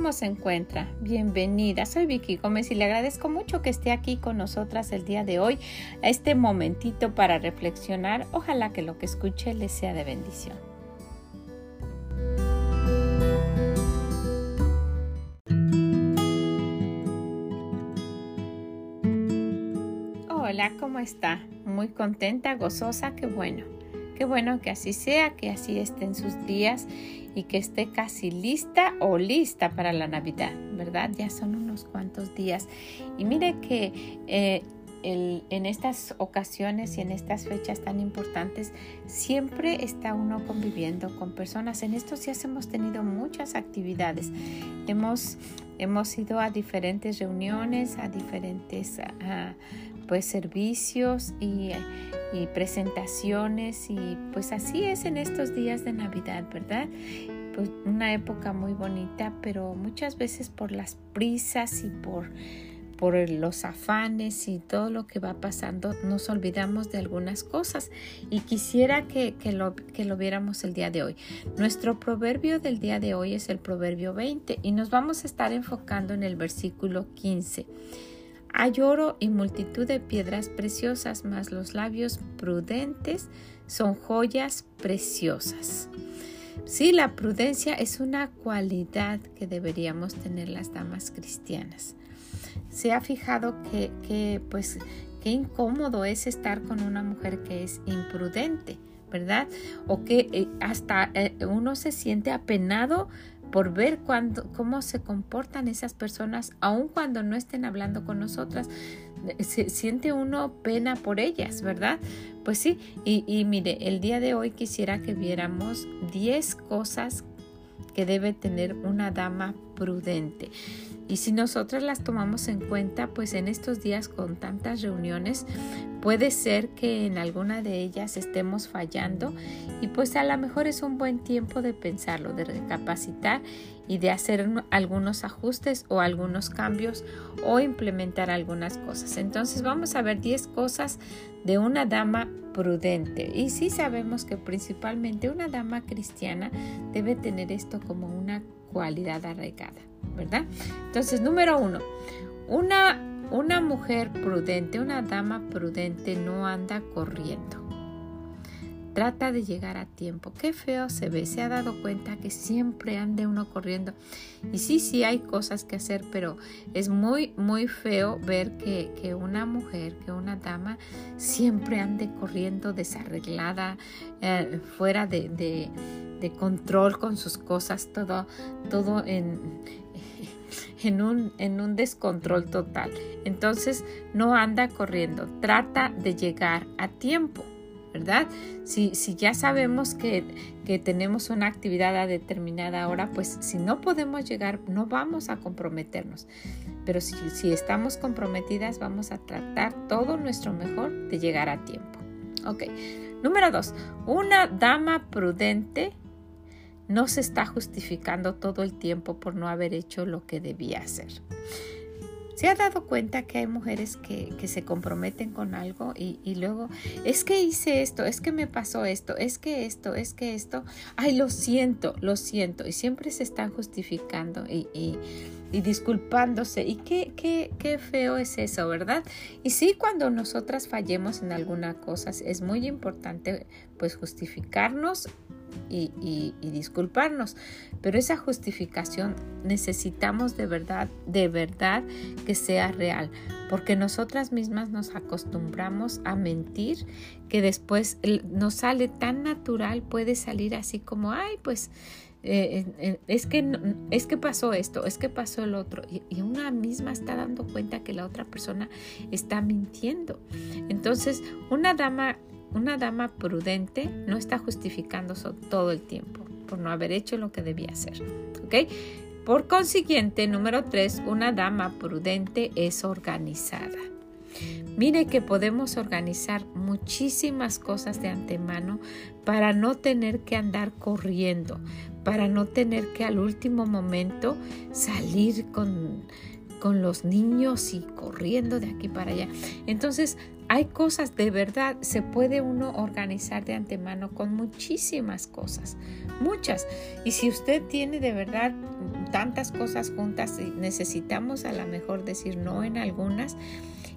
¿cómo se encuentra? Bienvenida, soy Vicky Gómez y le agradezco mucho que esté aquí con nosotras el día de hoy, a este momentito para reflexionar. Ojalá que lo que escuche le sea de bendición. Hola, ¿cómo está? Muy contenta, gozosa, qué bueno. Qué bueno que así sea, que así estén sus días y que esté casi lista o lista para la Navidad, ¿verdad? Ya son unos cuantos días. Y mire que eh, en estas ocasiones y en estas fechas tan importantes siempre está uno conviviendo con personas. En estos días hemos tenido muchas actividades. Hemos, hemos ido a diferentes reuniones, a diferentes pues servicios y, presentaciones y pues así es en estos días de Navidad, ¿verdad? Pues una época muy bonita, pero muchas veces por las prisas y por por los afanes y todo lo que va pasando, nos olvidamos de algunas cosas y quisiera que, lo, que lo viéramos el día de hoy. Nuestro proverbio del día de hoy es el proverbio 20 y nos vamos a estar enfocando en el versículo 15. Hay oro y multitud de piedras preciosas, mas los labios prudentes son joyas preciosas. Sí, la prudencia es una cualidad que deberíamos tener las damas cristianas. Se ha fijado que, que pues, qué incómodo es estar con una mujer que es imprudente, ¿verdad? O que eh, hasta eh, uno se siente apenado por ver cómo se comportan esas personas, aun cuando no estén hablando con nosotras. Se, siente uno pena por ellas, ¿verdad? Pues sí, y, y mire, el día de hoy quisiera que viéramos 10 cosas que debe tener una dama prudente. Y si nosotras las tomamos en cuenta, pues en estos días con tantas reuniones, puede ser que en alguna de ellas estemos fallando y pues a lo mejor es un buen tiempo de pensarlo, de recapacitar y de hacer algunos ajustes o algunos cambios o implementar algunas cosas. Entonces vamos a ver 10 cosas de una dama prudente. Y sí sabemos que principalmente una dama cristiana debe tener esto como una cualidad arraigada. ¿verdad? Entonces, número uno, una, una mujer prudente, una dama prudente no anda corriendo. Trata de llegar a tiempo. Qué feo se ve. Se ha dado cuenta que siempre ande uno corriendo. Y sí, sí hay cosas que hacer, pero es muy, muy feo ver que, una mujer, que una dama siempre ande corriendo desarreglada, eh, fuera de, de, control con sus cosas, todo, todo en, en un, en un descontrol total. Entonces no anda corriendo, trata de llegar a tiempo. ¿verdad? Si, si ya sabemos que, que, tenemos una actividad a determinada hora, pues si no podemos llegar, no vamos a comprometernos. Pero si, si estamos comprometidas, vamos a tratar todo nuestro mejor de llegar a tiempo. Ok. Número dos, una dama prudente no se está justificando todo el tiempo por no haber hecho lo que debía hacer. ¿Se ha dado cuenta que hay mujeres que, se comprometen con algo y, luego, es que hice esto, es que me pasó esto, es que esto, es que esto, ay, lo siento, lo siento, y siempre se están justificando y, y disculpándose. Y qué, qué, qué feo es eso, ¿verdad? Y sí, cuando nosotras fallemos en alguna cosa, es muy importante pues justificarnos y, disculparnos. Pero esa justificación necesitamos de verdad, de verdad que sea real, porque nosotras mismas nos acostumbramos a mentir que después nos sale tan natural, puede salir así como, ay, pues eh, eh, eh, es, que, es que pasó esto, es que pasó el otro, y, y, una misma está dando cuenta que la otra persona está mintiendo. Entonces, una dama una dama prudente no está justificando todo el tiempo por no haber hecho lo que debía hacer. ¿ok? Por consiguiente, número tres, una dama prudente es organizada. Mire que podemos organizar muchísimas cosas de antemano para no tener que andar corriendo, para no tener que al último momento salir con, con los niños y corriendo de aquí para allá. Entonces, hay cosas de verdad, se puede uno organizar de antemano con muchísimas cosas, muchas. Y si usted tiene de verdad tantas cosas juntas necesitamos a lo mejor decir no en algunas.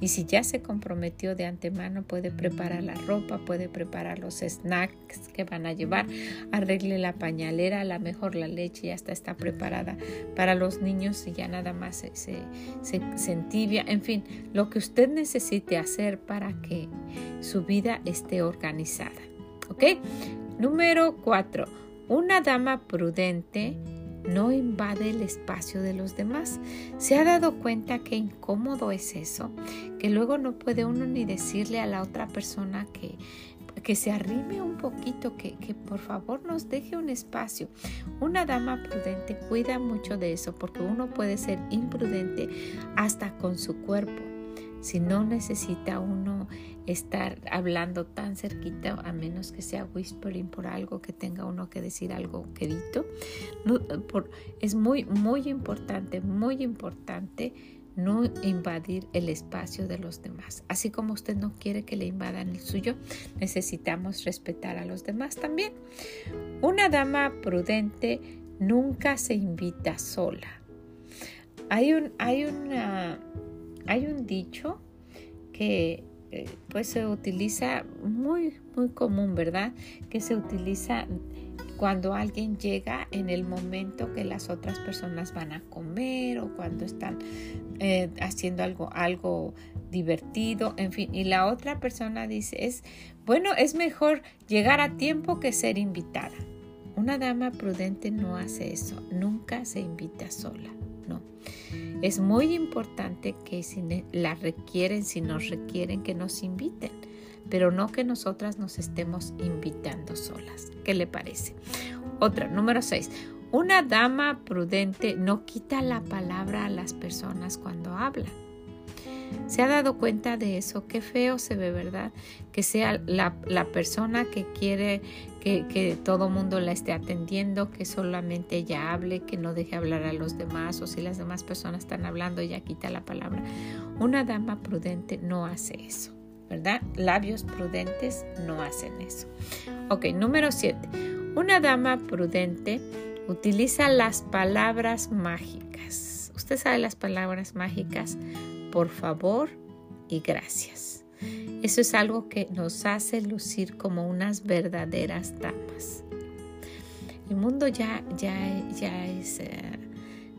Y si ya se comprometió de antemano, puede preparar la ropa, puede preparar los snacks que van a llevar, arregle la pañalera, a lo mejor la leche ya está, está preparada para los niños y ya nada más se, se, se, se entibia. En fin, lo que usted necesite hacer para que su vida esté organizada. ¿Ok? Número cuatro. Una dama prudente no invade el espacio de los demás. ¿Se ha dado cuenta qué incómodo es eso? Que luego no puede uno ni decirle a la otra persona que, que se arrime un poquito, que, que por favor nos deje un espacio. Una dama prudente cuida mucho de eso porque uno puede ser imprudente hasta con su cuerpo si no necesita uno estar hablando tan cerquita, a menos que sea whispering por algo que tenga uno que decir algo querido. es muy, muy importante, muy importante no invadir el espacio de los demás. Así como usted no quiere que le invadan el suyo, necesitamos respetar a los demás también. Una dama prudente nunca se invita sola. Hay un, hay una hay un dicho que eh, pues se utiliza muy, muy común, ¿verdad? Que se utiliza cuando alguien llega en el momento que las otras personas van a comer o cuando están eh, haciendo algo, algo divertido, en fin. Y la otra persona dice, es, bueno, es mejor llegar a tiempo que ser invitada. Una dama prudente no hace eso, nunca se invita sola, no. Es muy importante que si la requieren, si nos requieren, que nos inviten, pero no que nosotras nos estemos invitando solas. ¿Qué le parece? Otra, número 6. Una dama prudente no quita la palabra a las personas cuando hablan. ¿Se ha dado cuenta de eso? Qué feo se ve, ¿verdad? Que sea la, persona que quiere que, que todo mundo la esté atendiendo, que solamente ella hable, que no deje hablar a los demás, o si las demás personas están hablando, ella quita la palabra. Una dama prudente no hace eso, ¿verdad? Labios prudentes no hacen eso. Ok, número 7. Una dama prudente utiliza las palabras mágicas. ¿Usted sabe las palabras mágicas? Por favor y gracias. Eso es algo que nos hace lucir como unas verdaderas damas. El mundo ya, ya, ya es eh,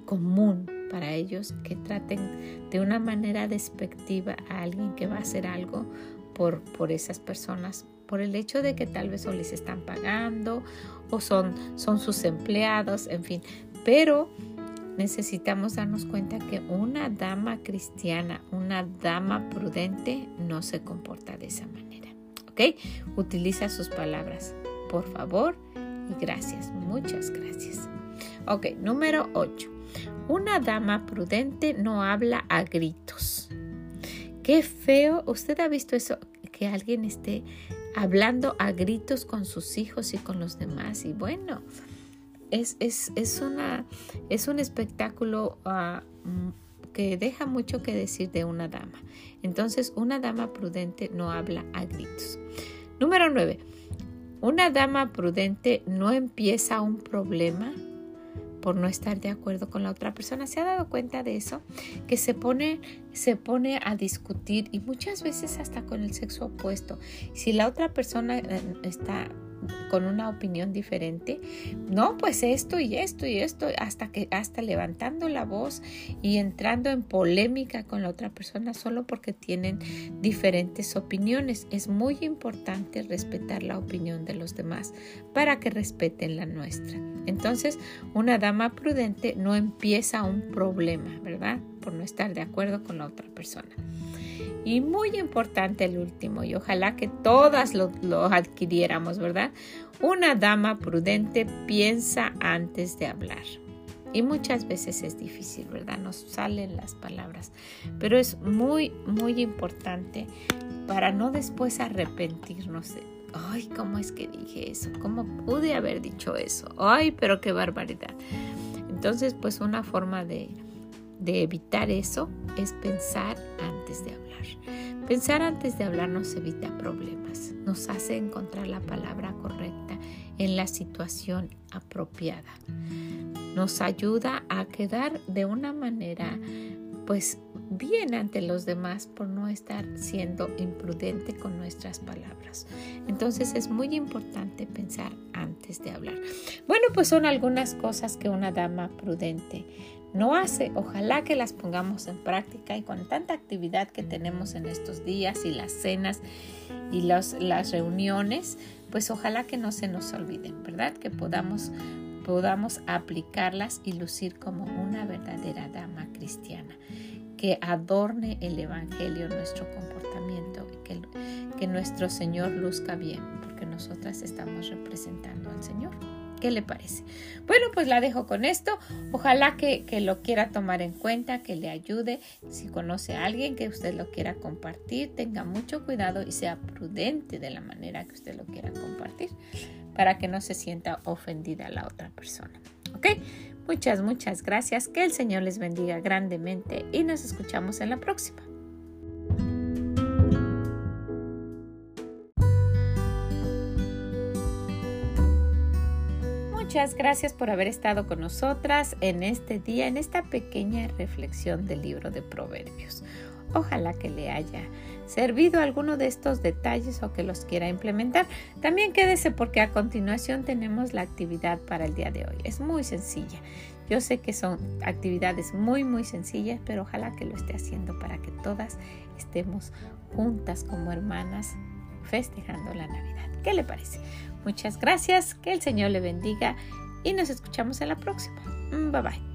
común para ellos que traten de una manera despectiva a alguien que va a hacer algo por, por esas personas, por el hecho de que tal vez o les están pagando o son, son sus empleados, en fin. Pero necesitamos darnos cuenta que una dama cristiana, una dama prudente, no se comporta de esa manera. ¿Ok? Utiliza sus palabras. Por favor y gracias. Muchas gracias. Ok, número 8. Una dama prudente no habla a gritos. Qué feo. ¿Usted ha visto eso? Que alguien esté hablando a gritos con sus hijos y con los demás. Y bueno, es, es, es, una, es un espectáculo ah, mm, que deja mucho que decir de una dama. Entonces, una dama prudente no habla a gritos. Número 9. Una dama prudente no empieza un problema por no estar de acuerdo con la otra persona. ¿Se ha dado cuenta de eso? Que se pone, se pone a discutir y muchas veces hasta con el sexo opuesto. Si la otra persona eh, está con una opinión diferente, no, pues esto y esto y esto, hasta que hasta levantando la voz y entrando en polémica con la otra persona solo porque tienen diferentes opiniones. Es muy importante respetar la opinión de los demás para que respeten la nuestra. Entonces, una dama prudente no empieza un problema, ¿verdad? Por no estar de acuerdo con la otra persona. Y muy importante el último, y ojalá que todas lo, adquiriéramos, ¿verdad? Una dama prudente piensa antes de hablar. Y muchas veces es difícil, ¿verdad? Nos salen las palabras. Pero es muy, muy importante para no después arrepentirnos de, ay, ¿cómo es que dije eso? ¿Cómo pude haber dicho eso? Ay, pero qué barbaridad. Entonces, pues una forma de, de evitar eso es pensar antes de hablar. Pensar antes de hablar nos evita problemas, nos hace encontrar la palabra correcta en la situación apropiada. nos ayuda a quedar de una manera pues bien ante los demás por no estar siendo imprudente con nuestras palabras. Entonces es muy importante pensar antes de hablar. Bueno, pues son algunas cosas que una dama prudente no hace. Ojalá que las pongamos en práctica y con tanta actividad que tenemos en estos días y las cenas y las reuniones, pues ojalá que no se nos olviden, ¿verdad? Que podamos podamos aplicarlas y lucir como una verdadera dama cristiana, que adorne el Evangelio nuestro comportamiento y que, que nuestro Señor luzca bien, porque nosotras estamos representando al Señor. ¿Qué le parece? Bueno, pues la dejo con esto. Ojalá que, lo quiera tomar en cuenta, que le ayude. Si conoce a alguien que usted lo quiera compartir, tenga mucho cuidado y sea prudente de la manera que usted lo quiera compartir para que no se sienta ofendida la otra persona. ¿Ok? Muchas, muchas gracias. Que el Señor les bendiga grandemente y nos escuchamos en la próxima. Muchas gracias por haber estado con nosotras en este día, en esta pequeña reflexión del libro de Proverbios. Ojalá que le haya servido alguno de estos detalles o que los quiera implementar. También quédese porque a continuación tenemos la actividad para el día de hoy. Es muy sencilla. Yo sé que son actividades muy muy sencillas, pero ojalá que lo esté haciendo para que todas estemos juntas como hermanas festejando la Navidad. ¿Qué le parece? Muchas gracias, que el Señor le bendiga y nos escuchamos en la próxima. Bye bye.